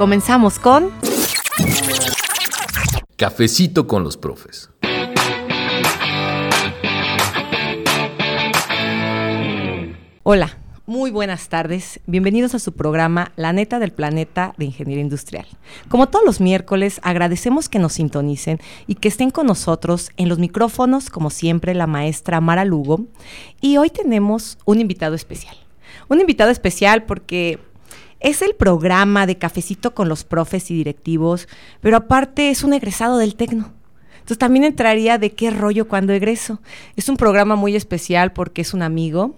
Comenzamos con Cafecito con los profes. Hola, muy buenas tardes. Bienvenidos a su programa La neta del planeta de Ingeniería Industrial. Como todos los miércoles, agradecemos que nos sintonicen y que estén con nosotros en los micrófonos, como siempre, la maestra Mara Lugo. Y hoy tenemos un invitado especial. Un invitado especial porque es el programa de cafecito con los profes y directivos, pero aparte es un egresado del Tecno. Entonces también entraría de qué rollo cuando egreso. Es un programa muy especial porque es un amigo,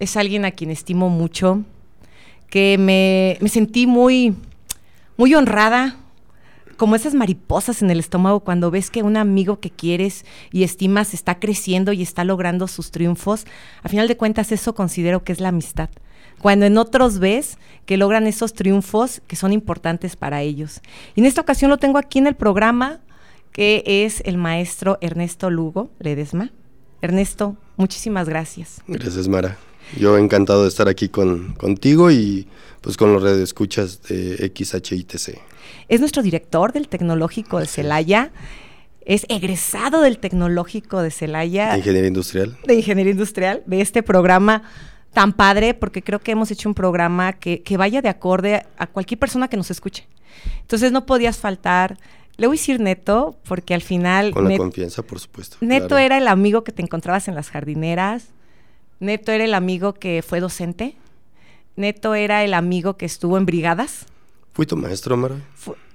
es alguien a quien estimo mucho, que me, me sentí muy, muy honrada, como esas mariposas en el estómago cuando ves que un amigo que quieres y estimas está creciendo y está logrando sus triunfos. A final de cuentas eso considero que es la amistad cuando en otros ves que logran esos triunfos que son importantes para ellos. Y en esta ocasión lo tengo aquí en el programa, que es el maestro Ernesto Lugo Ledesma. Ernesto, muchísimas gracias. Gracias, Mara. Yo encantado de estar aquí con, contigo y pues con los escuchas de XHITC. Es nuestro director del Tecnológico de Celaya. Es egresado del Tecnológico de Celaya. De Ingeniería Industrial. De Ingeniería Industrial, de este programa tan padre porque creo que hemos hecho un programa que, vaya de acorde a cualquier persona que nos escuche. Entonces no podías faltar. Le voy a decir Neto, porque al final... Con la confianza, por supuesto. Neto era el amigo que te encontrabas en las jardineras. Neto era el amigo que fue docente. Neto era el amigo que estuvo en brigadas. ¿Fui tu maestro, Mara?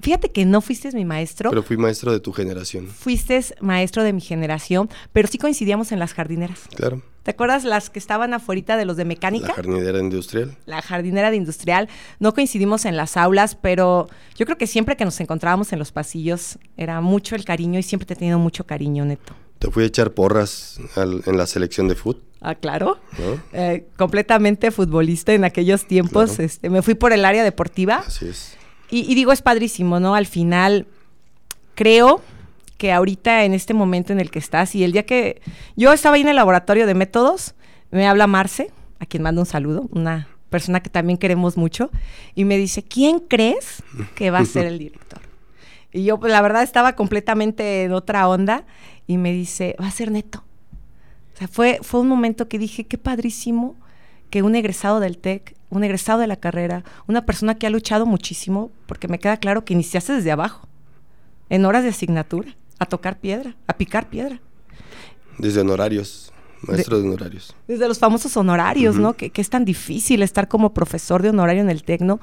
fíjate que no fuiste mi maestro. Pero fui maestro de tu generación. Fuiste maestro de mi generación, pero sí coincidíamos en las jardineras. Claro. ¿Te acuerdas las que estaban afuera de los de mecánica? La jardinera industrial. La jardinera de industrial. No coincidimos en las aulas, pero yo creo que siempre que nos encontrábamos en los pasillos era mucho el cariño y siempre te he tenido mucho cariño, Neto. Te fui a echar porras en la selección de fútbol. Ah, claro. Eh, completamente futbolista en aquellos tiempos. Este, me fui por el área deportiva. Así es. Y, y digo, es padrísimo, ¿no? Al final, creo que ahorita en este momento en el que estás y el día que yo estaba ahí en el laboratorio de métodos, me habla Marce, a quien mando un saludo, una persona que también queremos mucho, y me dice, ¿quién crees que va a ser el director? Y yo, pues la verdad, estaba completamente en otra onda y me dice, va a ser Neto. O sea, fue, fue un momento que dije, qué padrísimo que un egresado del TEC, un egresado de la carrera, una persona que ha luchado muchísimo, porque me queda claro que iniciaste desde abajo, en horas de asignatura a tocar piedra, a picar piedra. Desde honorarios, maestro de, honorarios. Desde los famosos honorarios, ¿no? Que, es tan difícil estar como profesor de honorario en el Tecno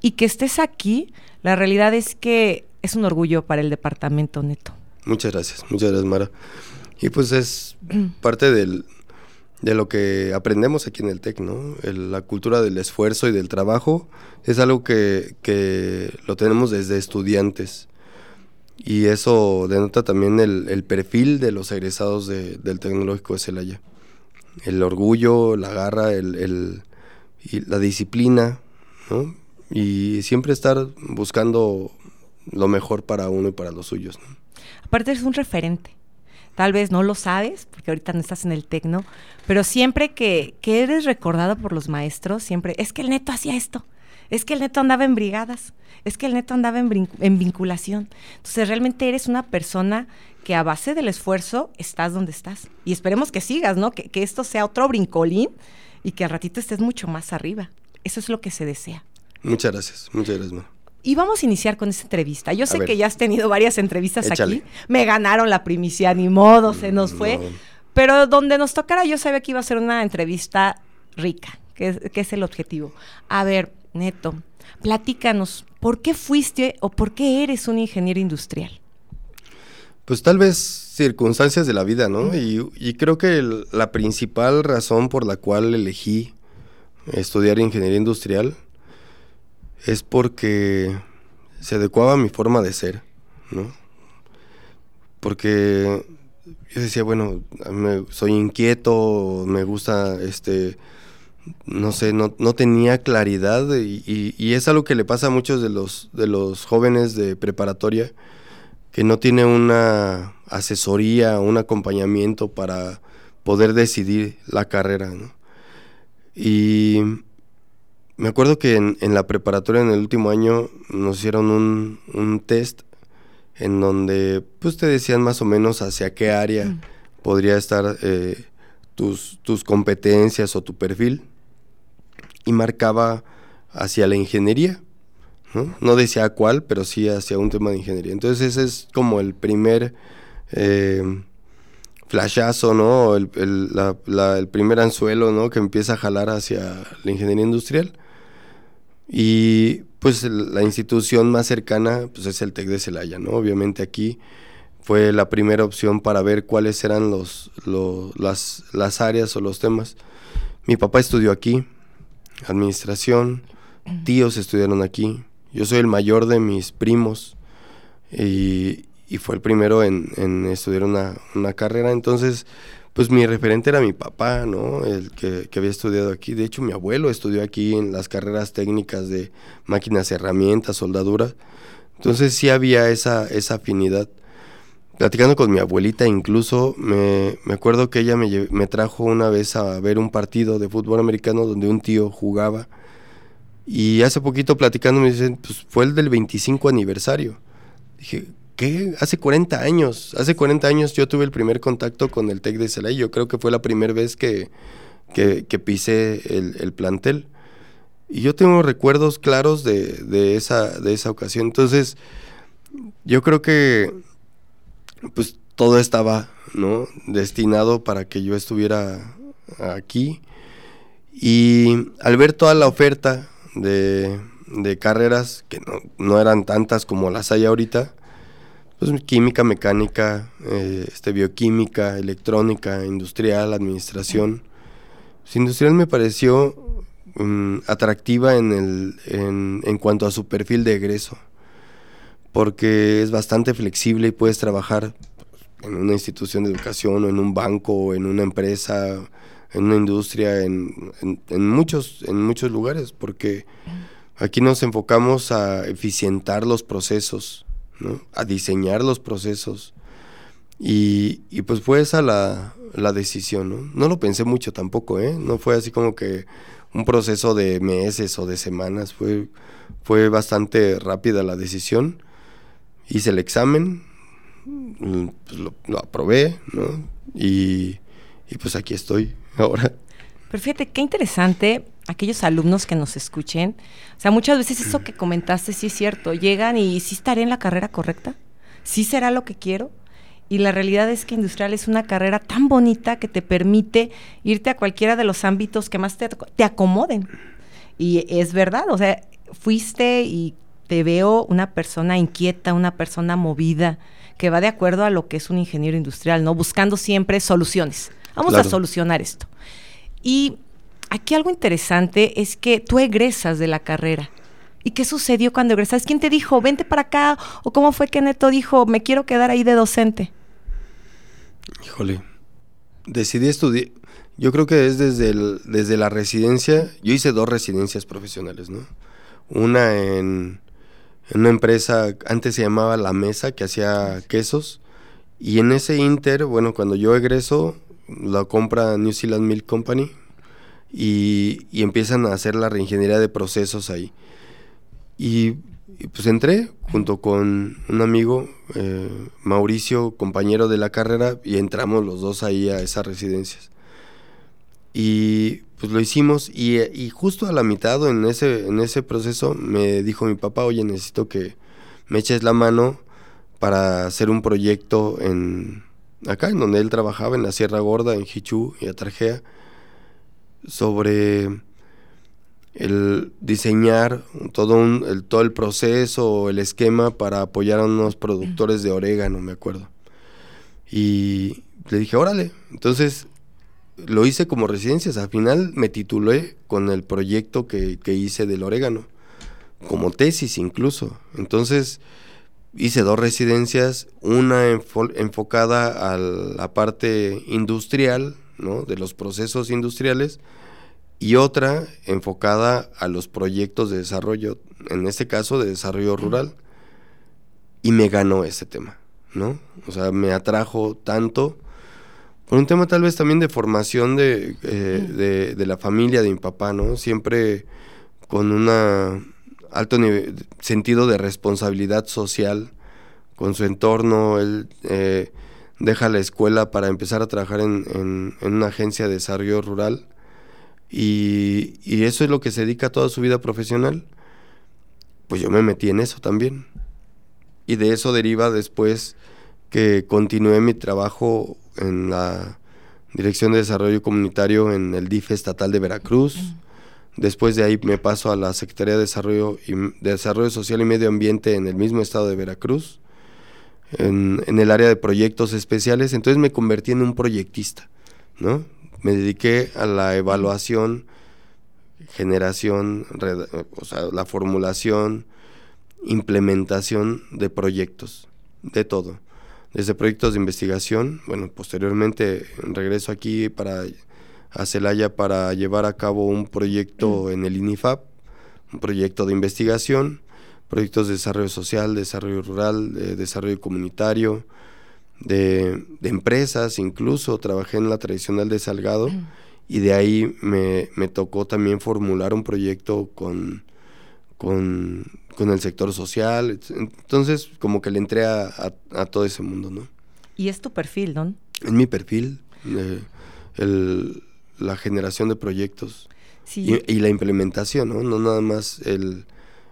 y que estés aquí, la realidad es que es un orgullo para el departamento neto. Muchas gracias, muchas gracias Mara. Y pues es parte del, de lo que aprendemos aquí en el TEC, ¿no? la cultura del esfuerzo y del trabajo es algo que, que lo tenemos desde estudiantes y eso denota también el, perfil de los egresados del Tecnológico de Celaya. El orgullo, la garra, el, y la disciplina, ¿no? Y siempre estar buscando lo mejor para uno y para los suyos. ¿no? Aparte es un referente. Tal vez no lo sabes, porque ahorita no estás en el tecno, pero siempre que, que eres recordado por los maestros, siempre, es que el neto hacía esto, es que el neto andaba en brigadas, es que el neto andaba en, vinculación. Entonces realmente eres una persona que a base del esfuerzo estás donde estás. Y esperemos que sigas, ¿no? Que, esto sea otro brincolín y que al ratito estés mucho más arriba. Eso es lo que se desea. Muchas gracias, muchas gracias. Y vamos a iniciar con esta entrevista. Yo sé que ya has tenido varias entrevistas aquí. Me ganaron la primicia, ni modo, se nos fue. Pero donde nos tocara, yo sabía que iba a ser una entrevista rica, que que es el objetivo. A ver, Neto, platícanos, ¿por qué fuiste o por qué eres un ingeniero industrial? Pues tal vez circunstancias de la vida, ¿no? Y, creo que la principal razón por la cual elegí estudiar ingeniería industrial es porque se adecuaba a mi forma de ser, ¿no? Porque yo decía, bueno, soy inquieto, me gusta, este, no sé, no, tenía claridad y, y, es algo que le pasa a muchos de los, de los jóvenes de preparatoria que no tiene una asesoría, un acompañamiento para poder decidir la carrera. ¿no? Y me acuerdo que en, la preparatoria en el último año nos hicieron un, un, test en donde pues te decían más o menos hacia qué área mm. podría estar eh, tus, tus competencias o tu perfil y marcaba hacia la ingeniería. ¿no? decía cuál, pero sí hacia un tema de ingeniería. Entonces ese es como el primer eh, flashazo, ¿no? El, el, primer anzuelo, ¿no? Que empieza a jalar hacia la ingeniería industrial. Y pues la institución más cercana pues es el TEC de Celaya, ¿no? Obviamente aquí fue la primera opción para ver cuáles eran los, las, las áreas o los temas. Mi papá estudió aquí, administración, tíos estudiaron aquí, yo soy el mayor de mis primos y, fue el primero en, estudiar una, carrera. Entonces, pues mi referente era mi papá, ¿no? El que, había estudiado aquí. De hecho, mi abuelo estudió aquí en las carreras técnicas de máquinas, herramientas, soldadura. Entonces sí había esa, esa afinidad. Platicando con mi abuelita, incluso me, acuerdo que ella me, me trajo una vez a ver un partido de fútbol americano donde un tío jugaba y hace poquito platicando me dicen, pues fue el del 25 aniversario. Dije, Hace 40 años. Hace 40 años yo tuve el primer contacto con el TEC de Celaya. Yo creo que fue la primera vez que, que, pisé el, plantel. Y yo tengo recuerdos claros de, esa, de esa ocasión. Entonces, yo creo que pues todo estaba ¿no? destinado para que yo estuviera aquí. Y al ver toda la oferta de, carreras que no, eran tantas como las hay ahorita, pues química, mecánica, eh, este, bioquímica, electrónica, industrial, administración. Pues, industrial me pareció mm, atractiva en, el, en, en cuanto a su perfil de egreso, porque es bastante flexible y puedes trabajar en una institución de educación o en un banco o en una empresa en una industria, en, en, muchos, en muchos lugares, porque aquí nos enfocamos a eficientar los procesos, a diseñar los procesos. Y, y pues fue esa la, la, decisión, ¿no? Lo pensé mucho tampoco, ¿eh? No fue así como que un proceso de meses o de semanas, fue, fue bastante rápida la decisión. Hice el examen, pues lo, aprobé, ¿no? Y pues aquí estoy ahora. Pero fíjate, qué interesante aquellos alumnos que nos escuchen. O sea, muchas veces eso que comentaste sí es cierto. Llegan y sí estaré en la carrera correcta, sí será lo que quiero. Y la realidad es que industrial es una carrera tan bonita que te permite irte a cualquiera de los ámbitos que más te, te acomoden. Y es verdad, o sea, fuiste y te veo una persona inquieta, una persona movida, que va de acuerdo a lo que es un ingeniero industrial, ¿no? Buscando siempre soluciones Vamos a solucionar esto. Y aquí algo interesante es que tú egresas de la carrera. ¿Y qué sucedió cuando egresas? ¿Quién te dijo, vente para acá? ¿O cómo fue que Neto dijo, me quiero quedar ahí de docente? Híjole, decidí estudiar. Yo creo que es desde, desde la residencia. Yo hice dos residencias profesionales, ¿no? Una en, en una empresa, antes se llamaba La Mesa, que hacía quesos. Y en ese inter, bueno, cuando yo egreso, la compra New Zealand Milk Company y, empiezan a hacer la reingeniería de procesos ahí. Y, pues entré junto con un amigo, eh, Mauricio, compañero de la carrera, y entramos los dos ahí a esas residencias. Y pues lo hicimos y, justo a la mitad en ese, en ese proceso me dijo mi papá, oye, necesito que me eches la mano para hacer un proyecto en, acá en donde él trabajaba, en la Sierra Gorda, en Hichú y Atarjea, sobre el diseñar todo, el, todo el proceso, el esquema para apoyar a unos productores de orégano, me acuerdo. Y le dije, órale. Entonces lo hice como residencias. Al final me titulé con el proyecto que, que hice del orégano, como tesis incluso. Entonces hice dos residencias, una enfocada a la parte industrial, ¿no? de los procesos industriales, y otra enfocada a los proyectos de desarrollo, en este caso de desarrollo rural. Y me ganó ese tema, ¿no? O sea, me atrajo tanto por un tema tal vez también de formación de, eh, de, la familia de mi papá, ¿no? Siempre con un alto sentido de responsabilidad social con su entorno, él eh, deja la escuela para empezar a trabajar en, en una agencia de desarrollo rural y, eso es lo que se dedica toda su vida profesional. Pues yo me metí en eso también. Y de eso deriva después que continué mi trabajo en la Dirección de Desarrollo Comunitario en el DIF estatal de Veracruz. Después de ahí me paso a la Secretaría de Desarrollo, y, de Desarrollo Social y Medio Ambiente en el mismo estado de Veracruz, en, en, el área de proyectos especiales. Entonces me convertí en un proyectista, ¿no? me dediqué a la evaluación, generación, o sea, la formulación, implementación de proyectos, de todo. Desde proyectos de investigación, bueno, posteriormente regreso aquí para a Celaya para llevar a cabo un proyecto en el INIFAP, un proyecto de investigación, proyectos de desarrollo social, desarrollo rural, de desarrollo comunitario, de, empresas, incluso trabajé en la tradicional de Salgado y de ahí me, tocó también formular un proyecto con, con, el sector social. Entonces, como que le entré a, todo ese mundo, ¿no? ¿Y es tu perfil, Don? Es mi perfil, eh, la generación de proyectos y, la implementación, ¿no? No nada más el,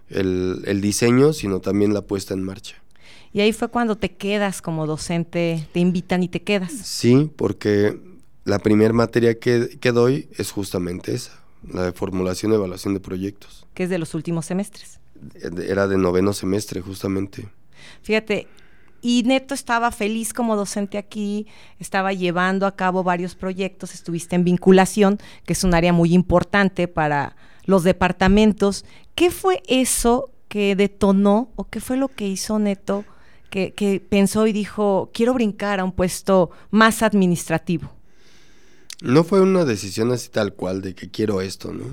el diseño, sino también la puesta en marcha. Y ahí fue cuando te quedas como docente, te invitan y te quedas. Sí, porque la primera materia que, que doy es justamente esa, la de formulación y evaluación de proyectos. Que es de los últimos semestres. Era de noveno semestre, justamente. Fíjate, y Neto estaba feliz como docente aquí, estaba llevando a cabo varios proyectos, estuviste en vinculación, que es un área muy importante para los departamentos. ¿Qué fue eso que detonó o qué fue lo que hizo Neto que, pensó y dijo, quiero brincar a un puesto más administrativo? No fue una decisión así tal cual de que quiero esto, ¿no?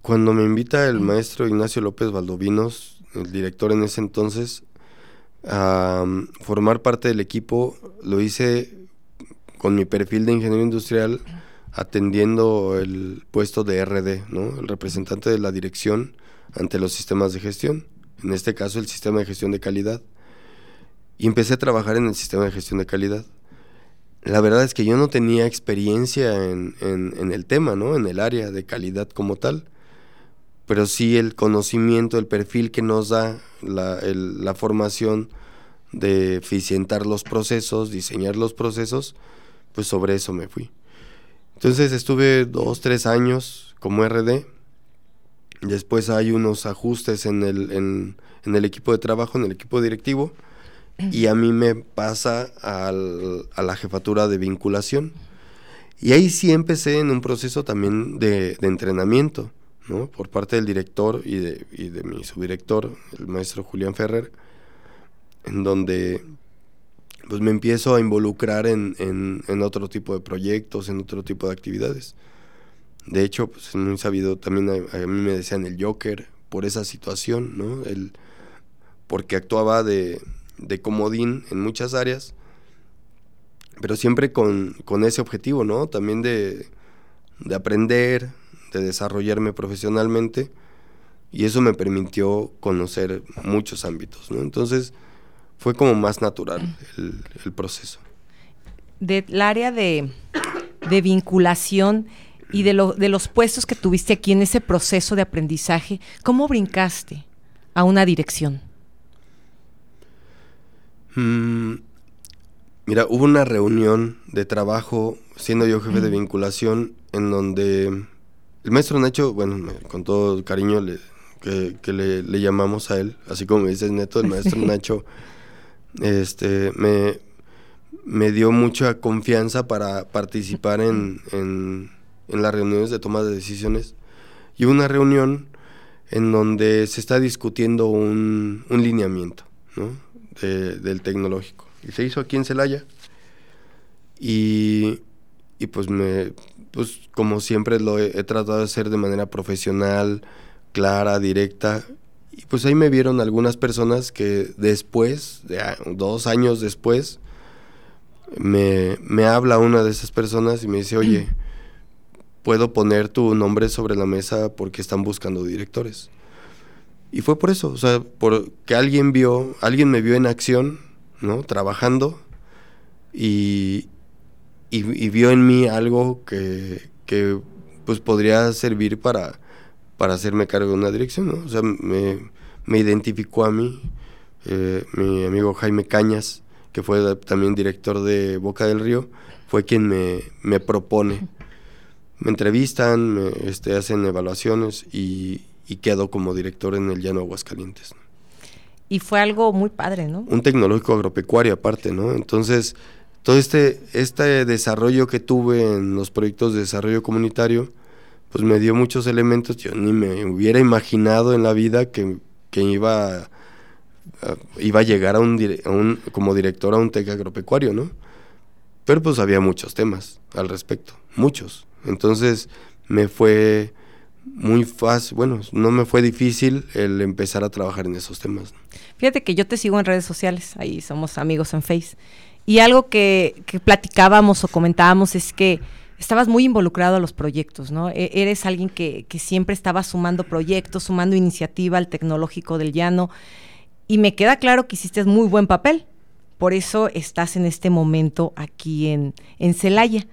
Cuando me invita el maestro Ignacio López Valdovinos, el director en ese entonces, a formar parte del equipo, lo hice con mi perfil de ingeniero industrial, atendiendo el puesto de RD, ¿no? El representante de la dirección ante los sistemas de gestión, en este caso el sistema de gestión de calidad. Y empecé a trabajar en el sistema de gestión de calidad. La verdad es que yo no tenía experiencia en, el tema, ¿no? En el área de calidad como tal. Pero sí el conocimiento, el perfil que nos da la, la formación de eficientar los procesos, diseñar los procesos, pues sobre eso me fui. Entonces estuve dos, tres años como RD. Después hay unos ajustes en el, en, en el equipo de trabajo, en el equipo directivo y a mí me pasa al, a la jefatura de vinculación. Y ahí sí empecé en un proceso también de, entrenamiento, ¿no? Por parte del director y de, y de mi subdirector, el maestro Julián Ferrer, en donde pues me empiezo a involucrar en, en, otro tipo de proyectos, en otro tipo de actividades. De hecho, pues es sabido, también a, mí me decían el Joker por esa situación, ¿no? El, porque actuaba de, de comodín en muchas áreas, pero siempre con, ese objetivo, ¿no? También de, aprender, de desarrollarme profesionalmente, y eso me permitió conocer muchos ámbitos, ¿no? Entonces fue como más natural el, proceso. Del área de, de vinculación y de, lo, de los puestos que tuviste aquí en ese proceso de aprendizaje, ¿cómo brincaste a una dirección? Mm, mira, hubo una reunión de trabajo, siendo yo jefe de vinculación, en donde el maestro Nacho, bueno, con todo cariño le, que, le, llamamos a él, así como me dices Neto, el maestro Nacho, este, me, me dio mucha confianza para participar en, en, las reuniones de toma de decisiones. Y una reunión en donde se está discutiendo un, un lineamiento del tecnológico. Y se hizo aquí en Celaya. Y, y pues me pues como siempre lo he, tratado de hacer de manera profesional, clara, directa. Y pues ahí me vieron algunas personas que después, de, dos años después, me, me habla una de esas personas y me dice, oye, puedo poner tu nombre sobre la mesa porque están buscando directores. Y fue por eso, o sea, porque alguien vio, alguien me vio en acción, ¿no? Trabajando y, y, vio en mí algo que, que, pues podría servir para, para hacerme cargo de una dirección, ¿no? O sea, me, me identificó a mí, eh, mi amigo Jaime Cañas, que fue también director de Boca del Río, fue quien me, me propone. Me entrevistan, me, este, hacen evaluaciones y, y quedo como director en el Llano Aguascalientes. Y fue algo muy padre, ¿no? Un tecnológico agropecuario aparte, ¿no? Entonces, todo este, este desarrollo que tuve en los proyectos de desarrollo comunitario, pues me dio muchos elementos, yo ni me hubiera imaginado en la vida que, iba, a, iba a llegar a un, como director a un TEC agropecuario, ¿no? Pero pues había muchos temas al respecto, muchos. Entonces me fue muy fácil, bueno, no me fue difícil el empezar a trabajar en esos temas. Fíjate que yo te sigo en redes sociales, ahí somos amigos en Face. Y algo que, platicábamos o comentábamos es que estabas muy involucrado a los proyectos, ¿no? E, eres alguien que, siempre estaba sumando proyectos, sumando iniciativa al tecnológico del llano. Y me queda claro que hiciste muy buen papel. Por eso estás en este momento aquí en, en Celaya.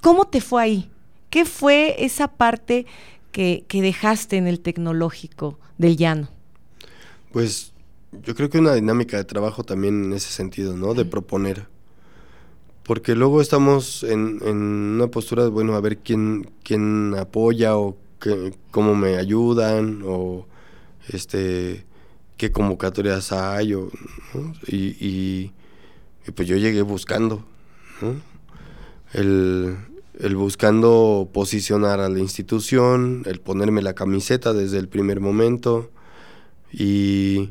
¿Cómo te fue ahí? ¿Qué fue esa parte que, que dejaste en el tecnológico del llano? Pues yo creo que una dinámica de trabajo también en ese sentido, ¿no? De proponer. Porque luego estamos en, en, una postura de, bueno, a ver quién, quién apoya o cómo me ayudan o este qué convocatorias hay o, y, pues yo llegué buscando, el, el buscando posicionar a la institución, el ponerme la camiseta desde el primer momento y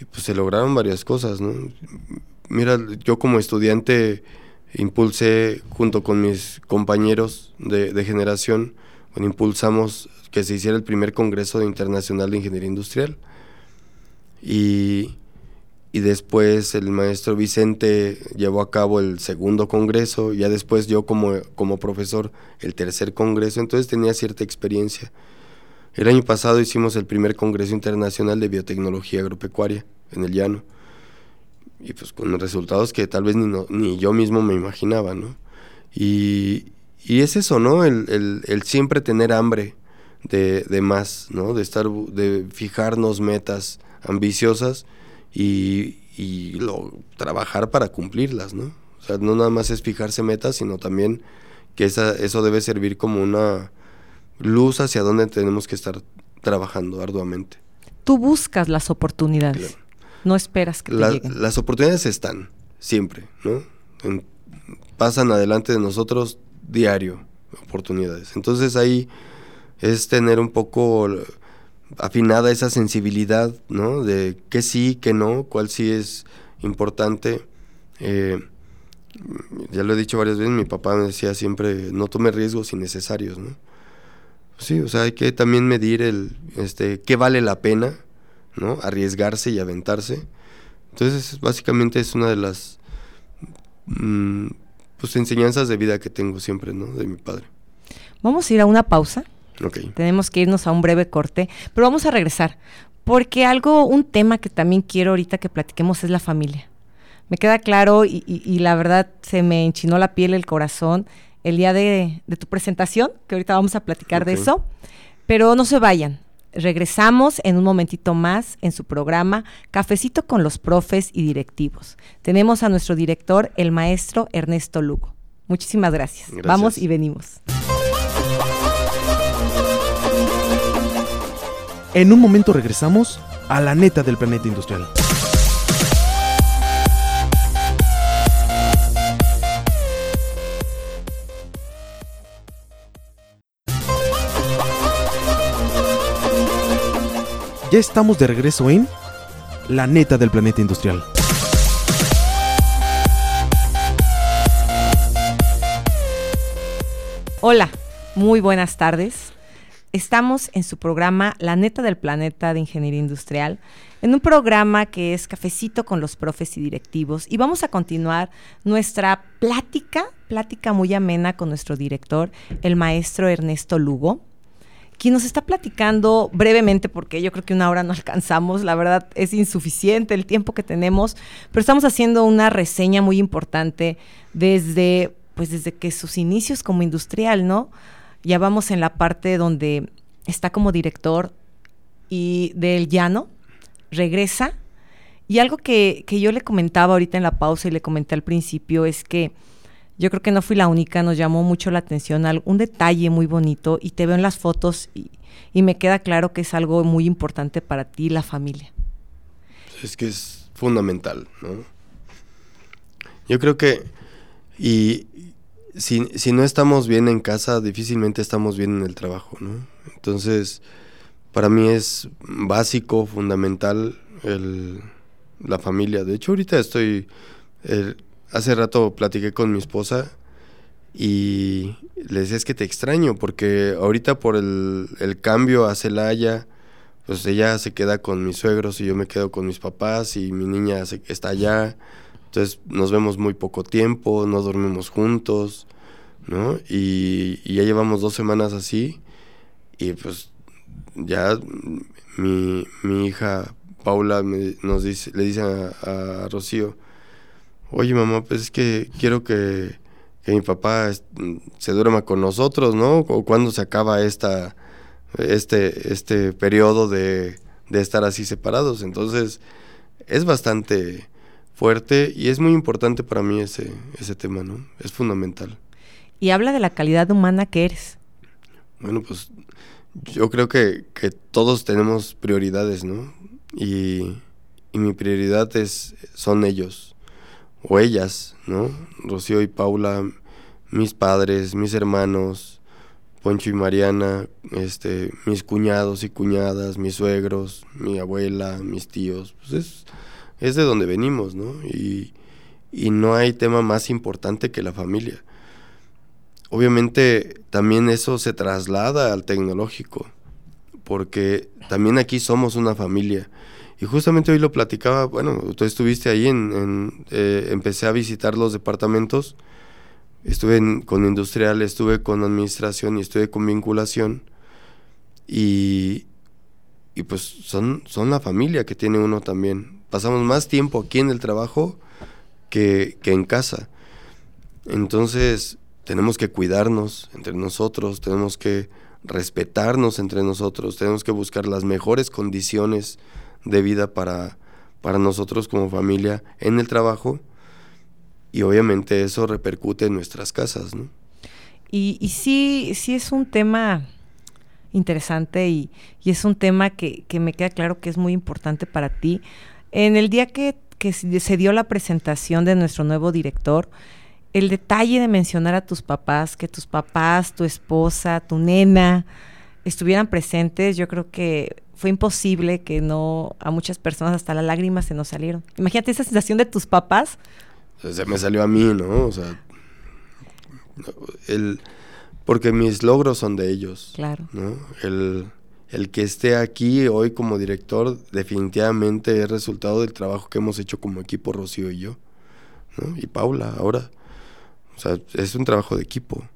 y pues se lograron varias cosas, ¿no? Mira, yo como estudiante impulsé junto con mis compañeros de, generación, bueno, impulsamos que se hiciera el primer Congreso Internacional de Ingeniería Industrial. Y, y después el maestro Vicente llevó a cabo el segundo congreso, ya después yo como, como profesor el tercer congreso, entonces tenía cierta experiencia. El año pasado hicimos el primer Congreso Internacional de Biotecnología Agropecuaria en el llano. Y pues con resultados que tal vez ni, ni yo mismo me imaginaba, ¿no? Y, y es eso, ¿no? El, el, siempre tener hambre de, de, más, ¿no? De estar, de fijarnos metas ambiciosas y, y lo, trabajar para cumplirlas, ¿no? O sea, no nada más es fijarse metas, sino también que esa, eso debe servir como una luz hacia donde tenemos que estar trabajando arduamente. Tú buscas las oportunidades, no esperas que te lleguen. Las oportunidades están, siempre, ¿no? pasan adelante de nosotros diario, oportunidades. Entonces ahí es tener un poco afinada esa sensibilidad, ¿no? De qué sí, qué no, cuál sí es importante. Eh, ya lo he dicho varias veces, mi papá me decía siempre, no tome riesgos innecesarios, ¿no? Sí, o sea, hay que también medir el, este, qué vale la pena, ¿no? Arriesgarse y aventarse. Entonces, básicamente es una de las mm, pues, enseñanzas de vida que tengo siempre, ¿no? De mi padre. Vamos a ir a una pausa. Okay. Tenemos que irnos a un breve corte, pero vamos a regresar, porque algo, un tema que también quiero ahorita que platiquemos es la familia. Me queda claro y, y la verdad se me enchinó la piel, el corazón el día de, tu presentación, que ahorita vamos a platicar de eso. Pero no se vayan. Regresamos en un momentito más en su programa Cafecito con los profes y directivos. Tenemos a nuestro director, el maestro Ernesto Lugo. Muchísimas gracias. Vamos y venimos. En un momento regresamos a la neta del planeta industrial. Ya estamos de regreso en La neta del planeta industrial. Hola, muy buenas tardes. Estamos en su programa La neta del planeta de Ingeniería Industrial, en un programa que es cafecito con los profes y directivos. Y vamos a continuar nuestra plática, plática muy amena con nuestro director, el maestro Ernesto Lugo quien nos está platicando brevemente, porque yo creo que una hora no alcanzamos, la verdad es insuficiente el tiempo que tenemos, pero estamos haciendo una reseña muy importante desde, pues desde que sus inicios como industrial, ¿no? Ya vamos en la parte donde está como director y del llano, regresa. Y algo que, que yo le comentaba ahorita en la pausa y le comenté al principio es que yo creo que no fui la única, nos llamó mucho la atención un detalle muy bonito y te veo en las fotos y, me queda claro que es algo muy importante para ti, la familia. Es que es fundamental, ¿no? Yo creo que, y si, si no estamos bien en casa, difícilmente estamos bien en el trabajo, ¿no? Entonces, para mí es básico, fundamental el, la familia. De hecho, ahorita estoy... El, hace rato platiqué con mi esposa y le decía es que te extraño porque ahorita por el, cambio a Celaya, pues ella se queda con mis suegros y yo me quedo con mis papás y mi niña está allá. Entonces nos vemos muy poco tiempo, no dormimos juntos, ¿no? Y, ya llevamos dos semanas así y pues ya mi, hija Paula nos dice, le dice a Rocío, oye mamá, pues es que quiero que, mi papá se duerma con nosotros, ¿no? O cuando se acaba esta, este, este periodo de, de estar así separados. Entonces, es bastante fuerte y es muy importante para mí ese, ese tema, ¿no? Es fundamental. Y habla de la calidad humana que eres. Bueno, pues yo creo que, que todos tenemos prioridades, ¿no? Y, y mi prioridad es, son ellos o ellas, ¿no? Rocío y Paula, mis padres, mis hermanos, Poncho y Mariana, este, mis cuñados y cuñadas, mis suegros, mi abuela, mis tíos, pues es, es de donde venimos, ¿no? Y, y no hay tema más importante que la familia. Obviamente también eso se traslada al tecnológico, porque también aquí somos una familia y justamente hoy lo platicaba, bueno, tú estuviste ahí, en, eh, empecé a visitar los departamentos, estuve con industrial, estuve con administración y estuve con vinculación. Y, y pues son, son la familia que tiene uno también. Pasamos más tiempo aquí en el trabajo que, que en casa. Entonces tenemos que cuidarnos entre nosotros, tenemos que respetarnos entre nosotros, tenemos que buscar las mejores condiciones de vida para, para nosotros como familia en el trabajo y obviamente eso repercute en nuestras casas, ¿no? Y, y sí, sí es un tema interesante y, es un tema que, me queda claro que es muy importante para ti. En el día que, que se dio la presentación de nuestro nuevo director, el detalle de mencionar a tus papás, que tus papás, tu esposa, tu nena estuvieran presentes, yo creo que fue imposible que no, a muchas personas hasta las lágrimas se nos salieron. Imagínate esa sensación de tus papás. Se me salió a mí, ¿no? O sea, el, porque mis logros son de ellos. Claro. ¿no? El, el que esté aquí hoy como director definitivamente es resultado del trabajo que hemos hecho como equipo Rocío y yo. ¿no? Y Paula ahora. O sea, es un trabajo de equipo.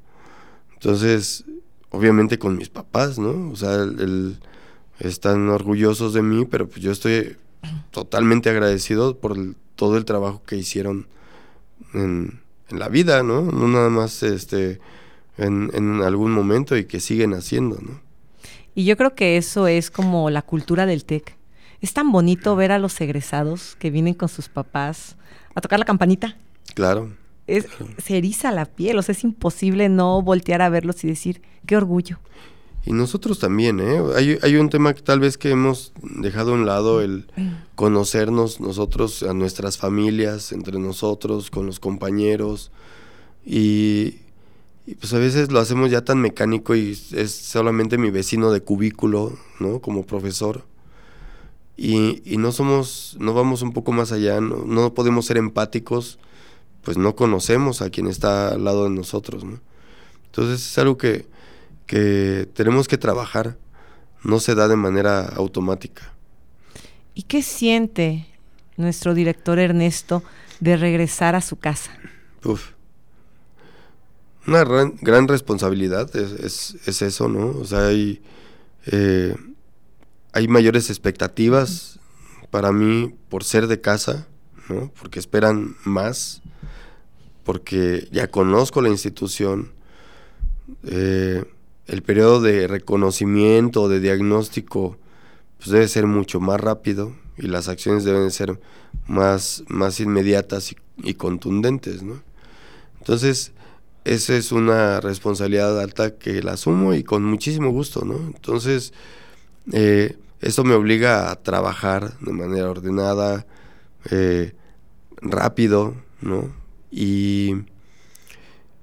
Entonces, obviamente con mis papás, ¿no? O sea, el están orgullosos de mí, pero pues yo estoy totalmente agradecido por todo el trabajo que hicieron en, la vida, ¿no? No nada más este, en, algún momento y que siguen haciendo, ¿no? Y yo creo que eso es como la cultura del TEC. Es tan bonito ver a los egresados que vienen con sus papás a tocar la campanita. Claro. Es, Se eriza la piel, o sea, es imposible no voltear a verlos y decir, qué orgullo. Y nosotros también, ¿eh? Hay, hay, un tema que tal vez que hemos dejado a un lado, el conocernos nosotros, a nuestras familias, entre nosotros, con los compañeros. Y, pues a veces lo hacemos ya tan mecánico y es solamente mi vecino de cubículo, ¿no? Como profesor. y, no somos, no vamos un poco más allá, no, podemos ser empáticos, pues no conocemos a quien está al lado de nosotros, ¿no? Entonces es algo que, que tenemos que trabajar, no se da de manera automática. ¿Y qué siente nuestro director Ernesto de regresar a su casa? Uf. Una gran, responsabilidad es, es, eso, ¿no? O sea, hay... Eh, hay mayores expectativas para mí por ser de casa, ¿no? porque esperan más, porque ya conozco la institución. Eh, el periodo de reconocimiento, de diagnóstico, pues debe ser mucho más rápido y las acciones deben ser más, más inmediatas y, contundentes. ¿no? Entonces, esa es una responsabilidad alta que la asumo y con muchísimo gusto. ¿no? Entonces, eh, esto me obliga a trabajar de manera ordenada, eh, rápido, ¿no? Y,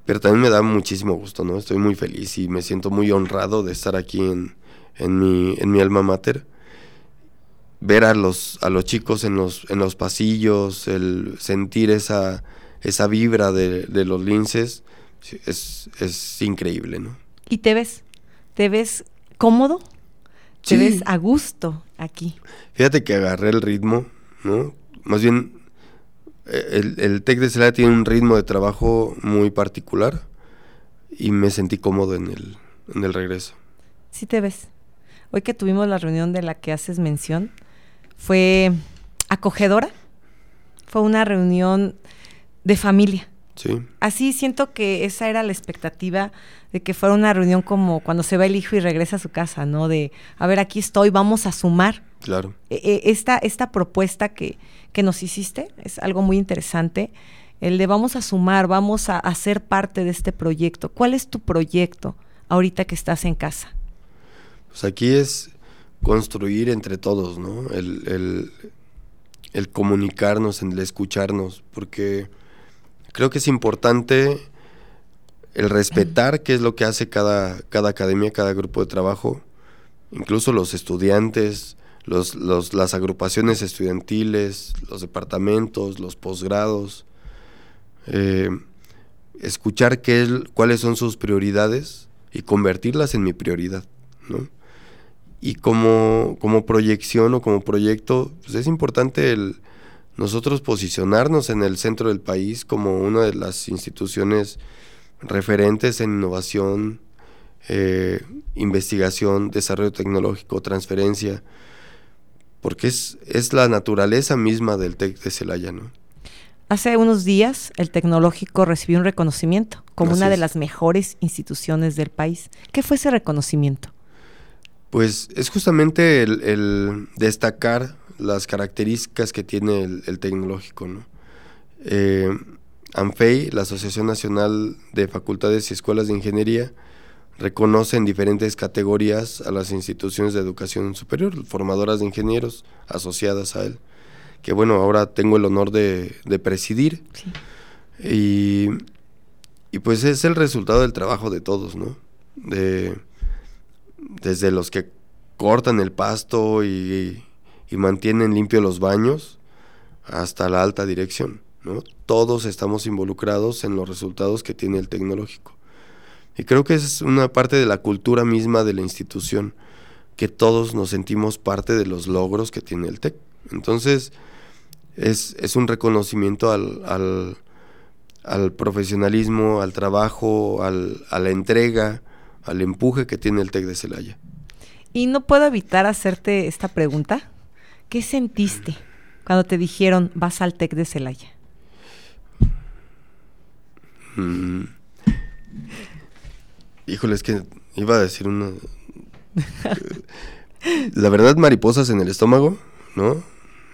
pero también me da muchísimo gusto, ¿no? Estoy muy feliz y me siento muy honrado de estar aquí en, en, mi, en mi alma mater. Ver a los, a los chicos en los, en los pasillos, el sentir esa, esa vibra de, de los linces, es, es increíble, ¿no? ¿Y te ves? ¿Te ves cómodo? te ves a gusto aquí. Fíjate que agarré el ritmo, ¿no? Más bien, el, el TEC de Celaya tiene un ritmo de trabajo muy particular y me sentí cómodo en el, en el regreso. Sí te ves. Hoy que tuvimos la reunión de la que haces mención, fue acogedora, fue una reunión de familia. Sí. Así siento que esa era la expectativa de que fuera una reunión como cuando se va el hijo y regresa a su casa, ¿no? De, a ver, aquí estoy, vamos a sumar. Claro. E, e, esta, esta propuesta que, que nos hiciste es algo muy interesante, el de vamos a sumar, vamos a, hacer parte de este proyecto. ¿Cuál es tu proyecto ahorita que estás en casa? Pues aquí es construir entre todos, ¿no? El, el, el comunicarnos, el escucharnos, porque creo que es importante el respetar qué es lo que hace cada, cada academia, cada grupo de trabajo, incluso los estudiantes, los, las agrupaciones estudiantiles, los departamentos, los posgrados, eh, escuchar qué cuáles son sus prioridades y convertirlas en mi prioridad, ¿no? Y como, como proyección o como proyecto, pues es importante el nosotros posicionarnos en el centro del país como una de las instituciones referentes en innovación, eh, investigación, desarrollo tecnológico, transferencia, porque es, es la naturaleza misma del TEC de Celaya, ¿no? Hace unos días el tecnológico recibió un reconocimiento como una de las mejores instituciones del país. ¿Qué fue ese reconocimiento? Pues es justamente el, destacar las características que tiene el, tecnológico, ¿no? Eh, ANFEI, la Asociación Nacional de Facultades y Escuelas de Ingeniería, reconoce en diferentes categorías a las instituciones de educación superior, formadoras de ingenieros asociadas a él, que bueno, ahora tengo el honor de, presidir. Y, pues es el resultado del trabajo de todos, ¿no? De, desde los que cortan el pasto y, y mantienen limpios los baños hasta la alta dirección. Todos estamos involucrados en los resultados que tiene el tecnológico. Y creo que es una parte de la cultura misma de la institución, que todos nos sentimos parte de los logros que tiene el TEC. Entonces, es, un reconocimiento al, al, profesionalismo, al trabajo, al, a la entrega, al empuje que tiene el TEC de Celaya. Y no puedo evitar hacerte esta pregunta. ¿Qué sentiste cuando te dijeron vas al TEC de Celaya? Mm. Híjole, es que iba a decir una... La verdad, mariposas en el estómago, ¿no?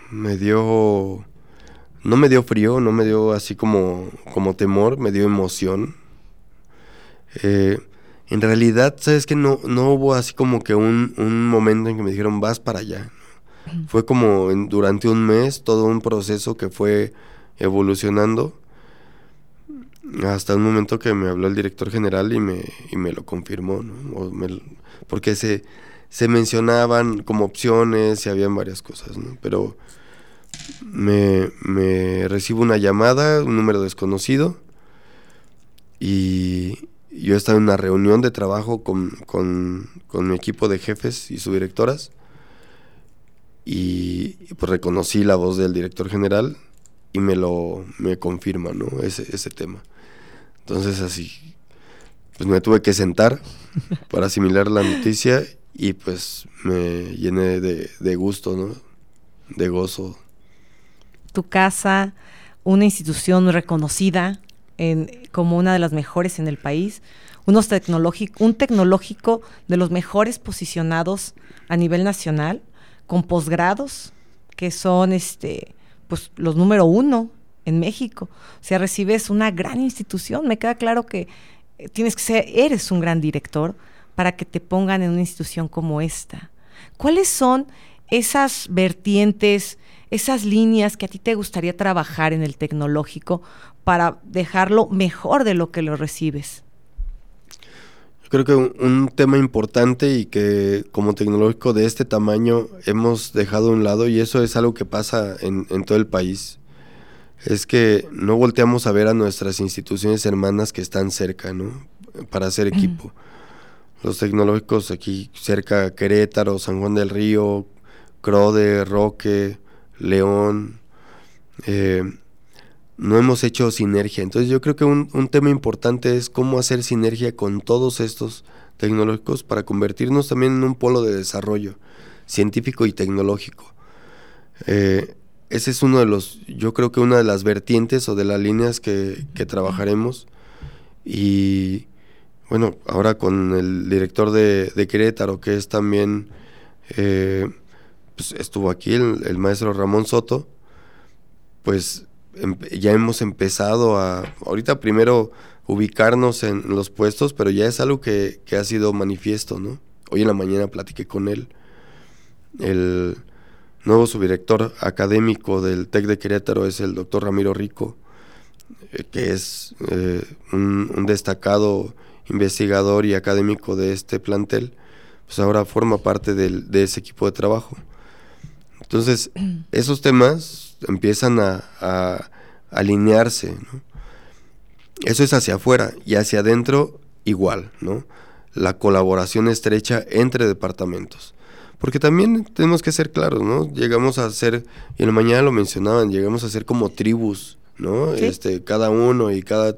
Me dio... No me dio frío, no me dio así como, como temor, me dio emoción. Eh, en realidad, ¿sabes que no, no hubo así como que un, un momento en que me dijeron, vas para allá. Fue como durante un mes, todo un proceso que fue evolucionando hasta un momento que me habló el director general y me, y me lo confirmó, ¿no? porque se, se mencionaban como opciones y habían varias cosas, ¿no? Pero me, me recibo una llamada, un número desconocido, y yo estaba en una reunión de trabajo con, con, con mi equipo de jefes y subdirectoras, y pues reconocí la voz del director general y me lo me confirma, ¿no? Ese, ese tema. Entonces así, pues me tuve que sentar para asimilar la noticia y pues me llené de, de gusto, ¿no? De gozo. Tu casa, una institución reconocida en, como una de las mejores en el país, unos tecnológico, un tecnológico de los mejores posicionados a nivel nacional, con posgrados que son este, pues, los número uno en México. O sea, recibes una gran institución. Me queda claro que eh, tienes que ser, eres un gran director, para que te pongan en una institución como esta? ¿Cuáles son esas vertientes, esas líneas que a ti te gustaría trabajar en el tecnológico para dejarlo mejor de lo que lo recibes? Creo que un, tema importante y que como tecnológico de este tamaño hemos dejado a un lado, y eso es algo que pasa en, todo el país, es que no volteamos a ver a nuestras instituciones hermanas que están cerca, ¿no? Para hacer equipo los tecnológicos aquí cerca, Querétaro, San Juan del Río, Crode, Roque, León, eh, no hemos hecho sinergia. Entonces yo creo que un, tema importante es cómo hacer sinergia con todos estos tecnológicos para convertirnos también en un polo de desarrollo científico y tecnológico. Eh, ese es uno de los, yo creo que una de las vertientes o de las líneas que, que trabajaremos y bueno, ahora con el director de, Querétaro, que es también, eh, pues estuvo aquí el, maestro Ramón Soto, pues em, ya hemos empezado a, ahorita primero ubicarnos en los puestos, pero ya es algo que, ha sido manifiesto, ¿no? Hoy en la mañana platiqué con él, el nuevo subdirector académico del TEC de Querétaro es el doctor Ramiro Rico, eh, que es eh, un, destacado investigador y académico de este plantel, pues ahora forma parte de ese equipo de trabajo. Entonces, esos temas empiezan a, alinearse, Eso es hacia afuera y hacia adentro igual, ¿no? La colaboración estrecha entre departamentos. Porque también tenemos que ser claros, ¿no? Llegamos a ser, y en la mañana lo mencionaban, llegamos a ser como tribus, ¿no? Este, cada uno y cada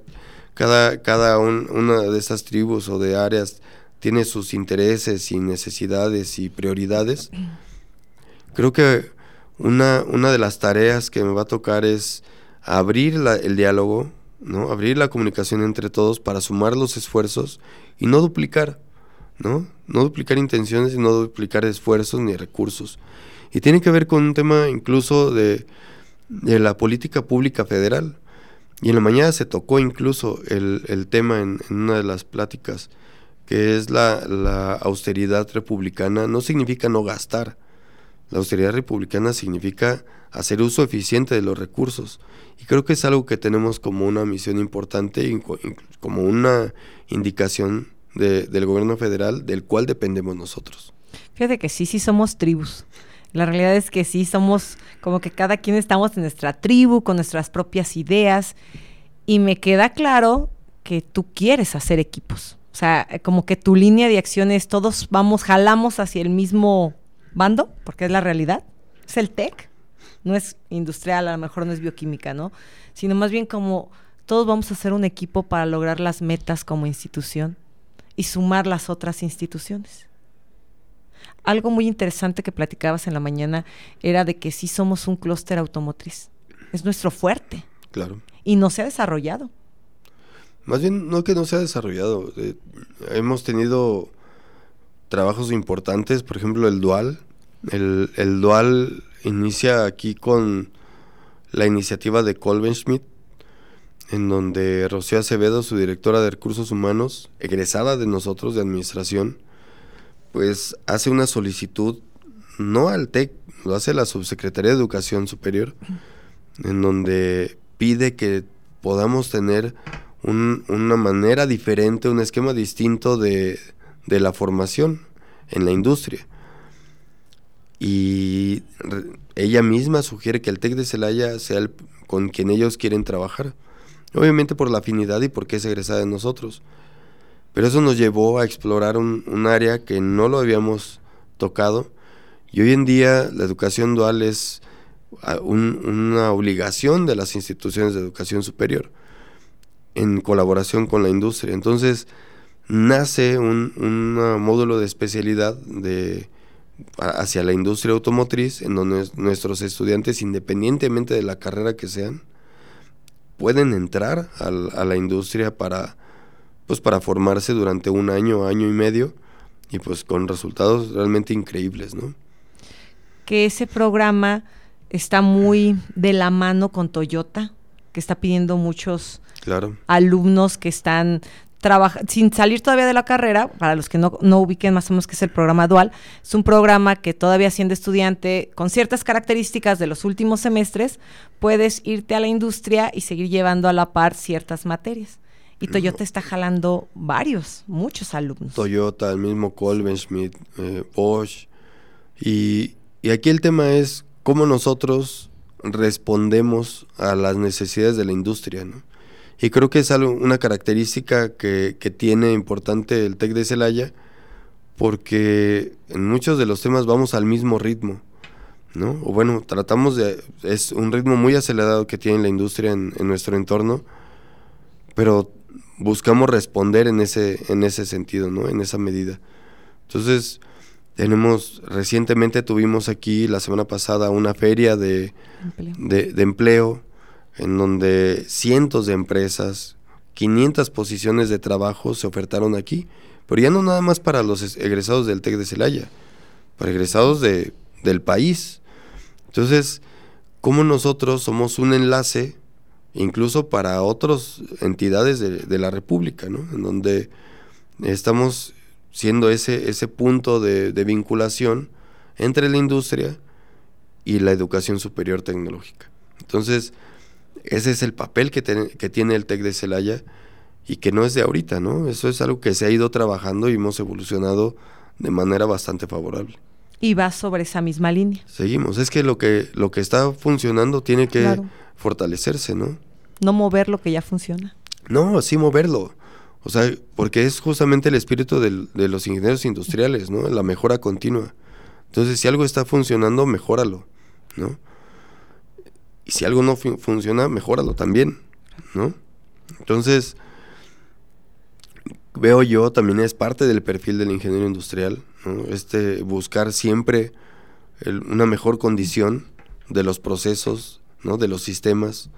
cada, cada una de esas tribus o de áreas tiene sus intereses y necesidades y prioridades. Creo que una, una de las tareas que me va a tocar es abrir el diálogo, ¿no? abrir la comunicación entre todos para sumar los esfuerzos y no duplicar, ¿no? No duplicar intenciones y no duplicar esfuerzos ni recursos. Y tiene que ver con un tema incluso de, de la política pública federal. Y en la mañana se tocó incluso el, tema en, una de las pláticas, que es la, austeridad republicana. No significa no gastar. La austeridad republicana significa hacer uso eficiente de los recursos. Y creo que es algo que tenemos como una misión importante y como una indicación del gobierno federal del cual dependemos nosotros. Fíjate que sí, sí somos tribus. La realidad es que sí, somos como que cada quien estamos en nuestra tribu, con nuestras propias ideas, y me queda claro que tú quieres hacer equipos. O sea, como que tu línea de acción es todos vamos, jalamos hacia el mismo bando, porque es la realidad. Es el TEC, no es industrial, a lo mejor no es bioquímica, ¿no? Sino más bien como todos vamos a hacer un equipo para lograr las metas como institución y sumar las otras instituciones algo muy interesante que platicabas en la mañana era de que sí somos un clúster automotriz. Es nuestro fuerte. Claro. Y no se ha desarrollado. Más bien, no que no se ha desarrollado. Eh, hemos tenido trabajos importantes, por ejemplo, el Dual. El, el Dual inicia aquí con la iniciativa de Colben Schmidt, en donde Rocío Acevedo, su directora de recursos humanos, egresada de nosotros de administración, pues hace una solicitud, no al TEC, lo hace la Subsecretaría de Educación Superior, en donde pide que podamos tener una manera diferente, un esquema distinto de, la formación en la industria. Y ella misma sugiere que el TEC de Celaya sea el, con quien ellos quieren trabajar. Obviamente por la afinidad y porque es egresada de nosotros. Pero eso nos llevó a explorar un, área que no lo habíamos tocado. Y hoy en día la educación dual es ah, una obligación de las instituciones de educación superior en colaboración con la industria. Entonces nace un, módulo de especialidad hacia la industria automotriz, en donde nuestros estudiantes, independientemente de la carrera que sean, pueden entrar a, la industria para, pues, para formarse durante un año, año y medio, y pues con resultados realmente increíbles, ¿no? Que ese programa está muy de la mano con Toyota, que está pidiendo muchos alumnos que están sin salir todavía de la carrera, para los que no, ubiquen más o menos que es el programa dual, es un programa que todavía siendo estudiante con ciertas características de los últimos semestres, puedes irte a la industria y seguir llevando a la par ciertas materias. Y Toyota está jalando varios, muchos alumnos. Toyota, el mismo Colben Schmidt, eh, Bosch. Y, y aquí el tema es cómo nosotros respondemos a las necesidades de la industria, ¿no? Y creo que es algo, una característica que, que tiene importante el TEC de Celaya, porque en muchos de los temas vamos al mismo ritmo, ¿no? O bueno, tratamos de... Es un ritmo muy acelerado que tiene la industria en, en nuestro entorno, pero buscamos responder en ese, en ese sentido, ¿no? En esa medida. Entonces, tenemos, recientemente tuvimos aquí la semana pasada una feria de de, de empleo en donde cientos de empresas, 500 posiciones de trabajo se ofertaron aquí, pero ya no nada más para los egresados del TEC de Celaya, para egresados de, del país. Entonces, ¿cómo nosotros somos un enlace incluso para otras entidades de, la República, ¿no? en donde estamos siendo ese, ese punto de, de vinculación entre la industria y la educación superior tecnológica. Entonces, ese es el papel que, que tiene el TEC de Celaya y que no es de ahorita, ¿no? Eso es algo que se ha ido trabajando y hemos evolucionado de manera bastante favorable. Y va sobre esa misma línea. Seguimos, es que lo que, lo que está funcionando tiene que fortalecerse, ¿no? No mover lo que ya funciona. No, sí moverlo. O sea, porque es justamente el espíritu de los ingenieros industriales, ¿no? La mejora continua. Entonces, si algo está funcionando, mejóralo, ¿no? Y si algo no funciona, mejóralo también, ¿no? Entonces, veo yo también es parte del perfil del ingeniero industrial, ¿no? Este buscar siempre una mejor condición de los procesos, ¿no? De los sistemas,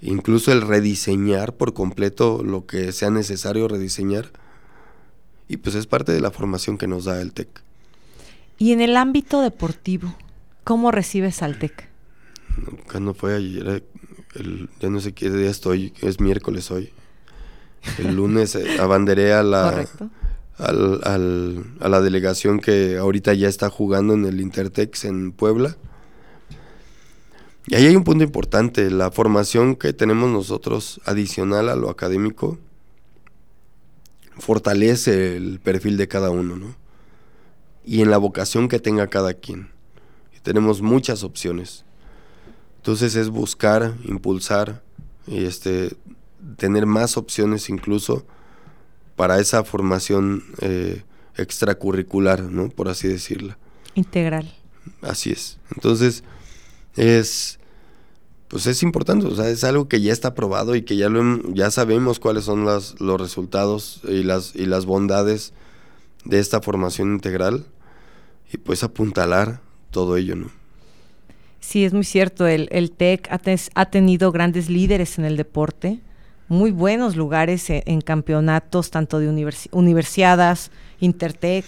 incluso el rediseñar por completo lo que sea necesario rediseñar. Y pues es parte de la formación que nos da el TEC. Y en el ámbito deportivo, ¿cómo recibes al TEC? Cuando fue ayer, el, ya no sé qué día estoy, es miércoles hoy. El lunes eh, abanderé a la, al, a la delegación que ahorita ya está jugando en el Intertex en Puebla. Y ahí hay un punto importante, la formación que tenemos nosotros adicional a lo académico fortalece el perfil de cada uno, ¿no? Y en la vocación que tenga cada quien. Y tenemos muchas opciones. Entonces es buscar, impulsar y este, tener más opciones incluso para esa formación eh, extracurricular, ¿no? Por así decirla. Integral. Así es. Entonces, es pues es importante, o sea, es algo que ya está probado y que ya lo ya sabemos cuáles son las, los resultados y las y las bondades de esta formación integral y pues apuntalar todo ello, ¿no? Sí, es muy cierto. El, el TEC ha, tenido grandes líderes en el deporte, muy buenos lugares e, en, campeonatos, tanto de universidades, Intertec.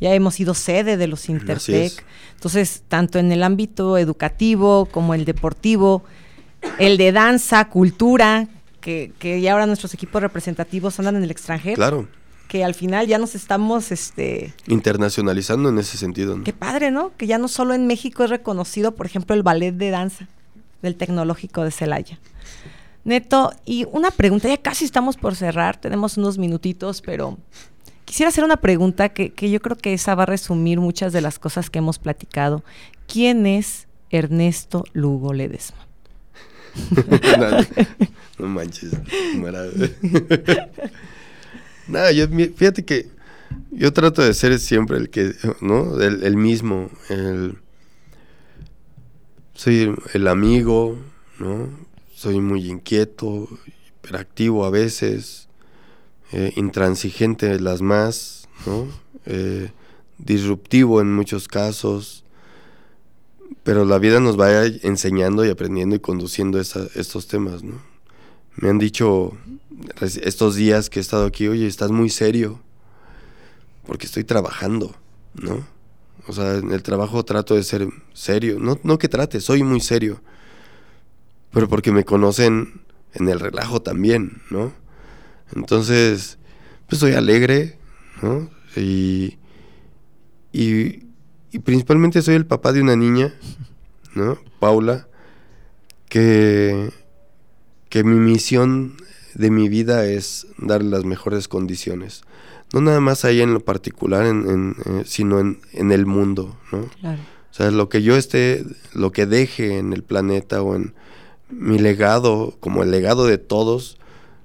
Ya hemos sido sede de los Intertec. Entonces, tanto en el ámbito educativo como el deportivo, el de danza, cultura, que, que ya ahora nuestros equipos representativos andan en el extranjero. Claro que al final ya nos estamos este internacionalizando en ese sentido. Qué padre, ¿no? Que ya no solo en México es reconocido, por ejemplo, el ballet de danza del Tecnológico de Celaya. Neto, y una pregunta, ya casi estamos por cerrar, tenemos unos minutitos, pero quisiera hacer una pregunta que, que yo creo que esa va a resumir muchas de las cosas que hemos platicado. ¿Quién es Ernesto Lugo Ledesma? no, manches, Nada, yo, fíjate que yo trato de ser siempre el que, ¿no? El, mismo, el, soy el amigo, ¿no? Soy muy inquieto, hiperactivo a veces, eh, intransigente las más, ¿no? Eh, disruptivo en muchos casos, pero la vida nos va enseñando y aprendiendo y conduciendo estos temas, ¿no? Me han dicho estos días que he estado aquí, oye, estás muy serio, porque estoy trabajando, ¿no? O sea, en el trabajo trato de ser serio, no, no que trate, soy muy serio, pero porque me conocen en el relajo también, ¿no? Entonces, pues soy alegre, ¿no? Y, y, y principalmente soy el papá de una niña, ¿no? Paula, que, que mi misión de mi vida es dar las mejores condiciones. No nada más ahí en lo particular, en, eh, sino en, en, el mundo, ¿no? O sea, lo que yo esté, lo que deje en el planeta o en mi legado, como el legado de todos,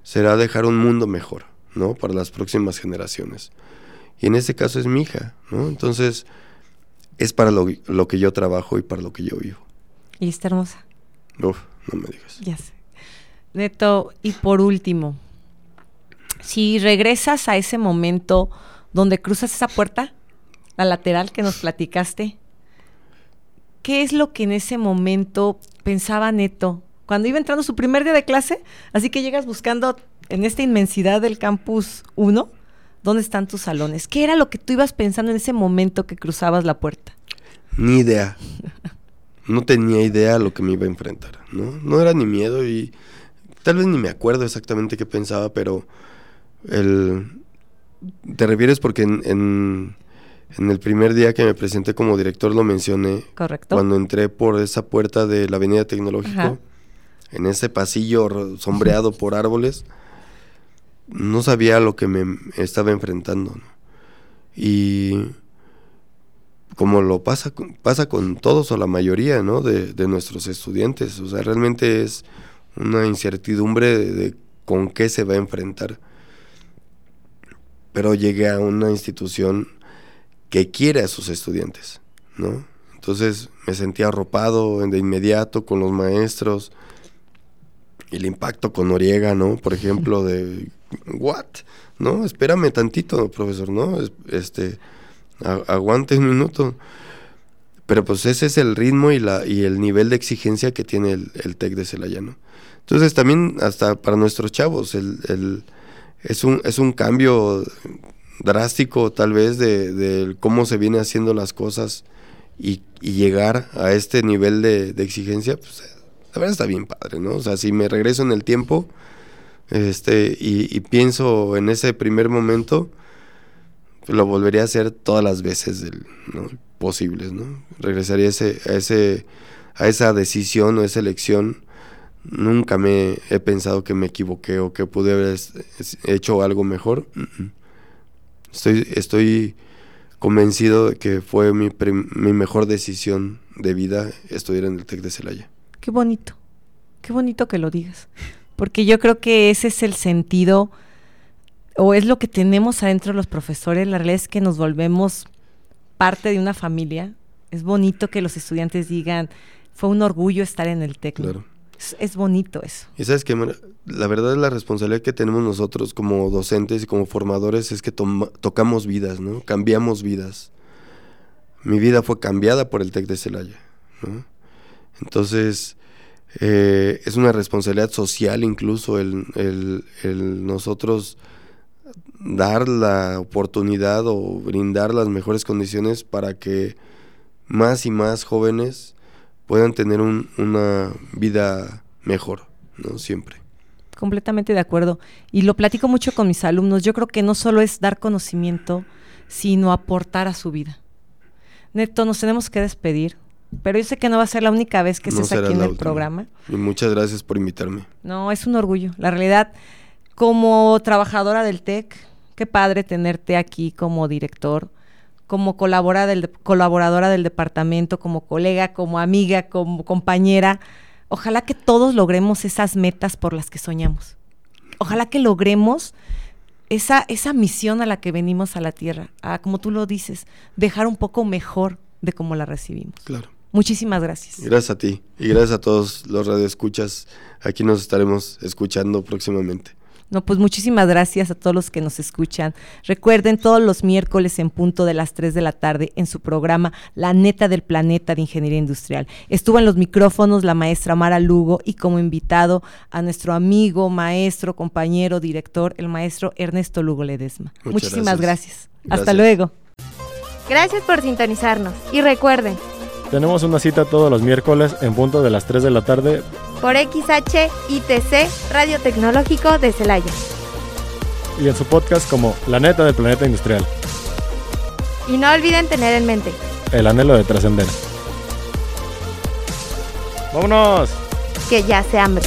será dejar un mundo mejor, ¿no? Para las próximas generaciones. Y en este caso es mi hija, ¿no? Entonces, es para lo, lo que yo trabajo y para lo que yo vivo. Y está hermosa. Uf, no me digas. Ya sé. Neto, y por último, si regresas a ese momento donde cruzas esa puerta, la lateral que nos platicaste, ¿qué es lo que en ese momento pensaba Neto cuando iba entrando su primer día de clase? Así que llegas buscando en esta inmensidad del campus 1, ¿dónde están tus salones? ¿Qué era lo que tú ibas pensando en ese momento que cruzabas la puerta? Ni idea. No tenía idea a lo que me iba a enfrentar, ¿no? No era ni miedo y Tal vez ni me acuerdo exactamente qué pensaba, pero el... ¿Te refieres porque en, en, el primer día que me presenté como director lo mencioné? Correcto. Cuando entré por esa puerta de la Avenida Tecnológico, en ese pasillo sombreado por árboles, no sabía lo que me estaba enfrentando. Y como lo pasa, pasa con todos o la mayoría ¿no? de, de nuestros estudiantes, o sea, realmente es una incertidumbre de, con qué se va a enfrentar. Pero llegué a una institución que quiere a sus estudiantes, ¿no? Entonces me sentí arropado de inmediato con los maestros. El impacto con Noriega, ¿no? Por ejemplo, de ¿what? ¿No? Espérame tantito, profesor, ¿no? Este aguante un minuto. Pero pues ese es el ritmo y la y el nivel de exigencia que tiene el, el TEC de Celaya, ¿no? Entonces también hasta para nuestros chavos el, es, un, es un cambio drástico tal vez de, cómo se viene haciendo las cosas y, llegar a este nivel de, exigencia, pues la verdad está bien padre, ¿no? O sea, si me regreso en el tiempo este, y, pienso en ese primer momento, pues lo volvería a hacer todas las veces posibles, ¿no? Regresaría ese, a, ese, a esa decisión o esa elección Nunca me he pensado que me equivoqué o que pude haber hecho algo mejor. Estoy, estoy convencido de que fue mi, mi mejor decisión de vida estudiar en el TEC de Celaya. Qué bonito, qué bonito que lo digas. Porque yo creo que ese es el sentido, o es lo que tenemos adentro los profesores. La realidad es que nos volvemos parte de una familia. Es bonito que los estudiantes digan, fue un orgullo estar en el TEC. Claro. Es, bonito eso. Y sabes que la verdad la responsabilidad que tenemos nosotros como docentes y como formadores es que tocamos vidas, ¿no? Cambiamos vidas. Mi vida fue cambiada por el TEC de Celaya, ¿no? Entonces, eh, es una responsabilidad social incluso el, el nosotros dar la oportunidad o brindar las mejores condiciones para que más y más jóvenes puedan tener una vida mejor, ¿no? Siempre. Completamente de acuerdo. Y lo platico mucho con mis alumnos. Yo creo que no solo es dar conocimiento, sino aportar a su vida. Neto, nos tenemos que despedir, pero yo sé que no va a ser la única vez que estés aquí en el programa. Y muchas gracias por invitarme. No, es un orgullo. La realidad, como trabajadora del TEC, qué padre tenerte aquí como director, como colaboradora del, colaboradora del departamento, como colega, como amiga, como compañera. Ojalá que todos logremos esas metas por las que soñamos. Ojalá que logremos esa, esa misión a la que venimos a la tierra, a, como tú lo dices, dejar un poco mejor de cómo la recibimos. Claro. Muchísimas gracias. Gracias a ti y gracias a todos los radioescuchas. Aquí nos estaremos escuchando próximamente. No, pues muchísimas gracias a todos los que nos escuchan. Recuerden todos los miércoles en punto de las 3 de la tarde en su programa La Neta del Planeta de Ingeniería Industrial. Estuvo en los micrófonos la maestra Mara Lugo y como invitado a nuestro amigo, maestro, compañero, director, el maestro Ernesto Lugo Ledesma. Muchísimas gracias. gracias. Hasta luego. Gracias por sintonizarnos y recuerden, tenemos una cita todos los miércoles en punto de las 3 de la tarde por XHITC Radio Tecnológico de Celaya. Y en su podcast como La Neta del Planeta Industrial. Y no olviden tener en mente el anhelo de trascender. ¡Vámonos! Que ya se hambre.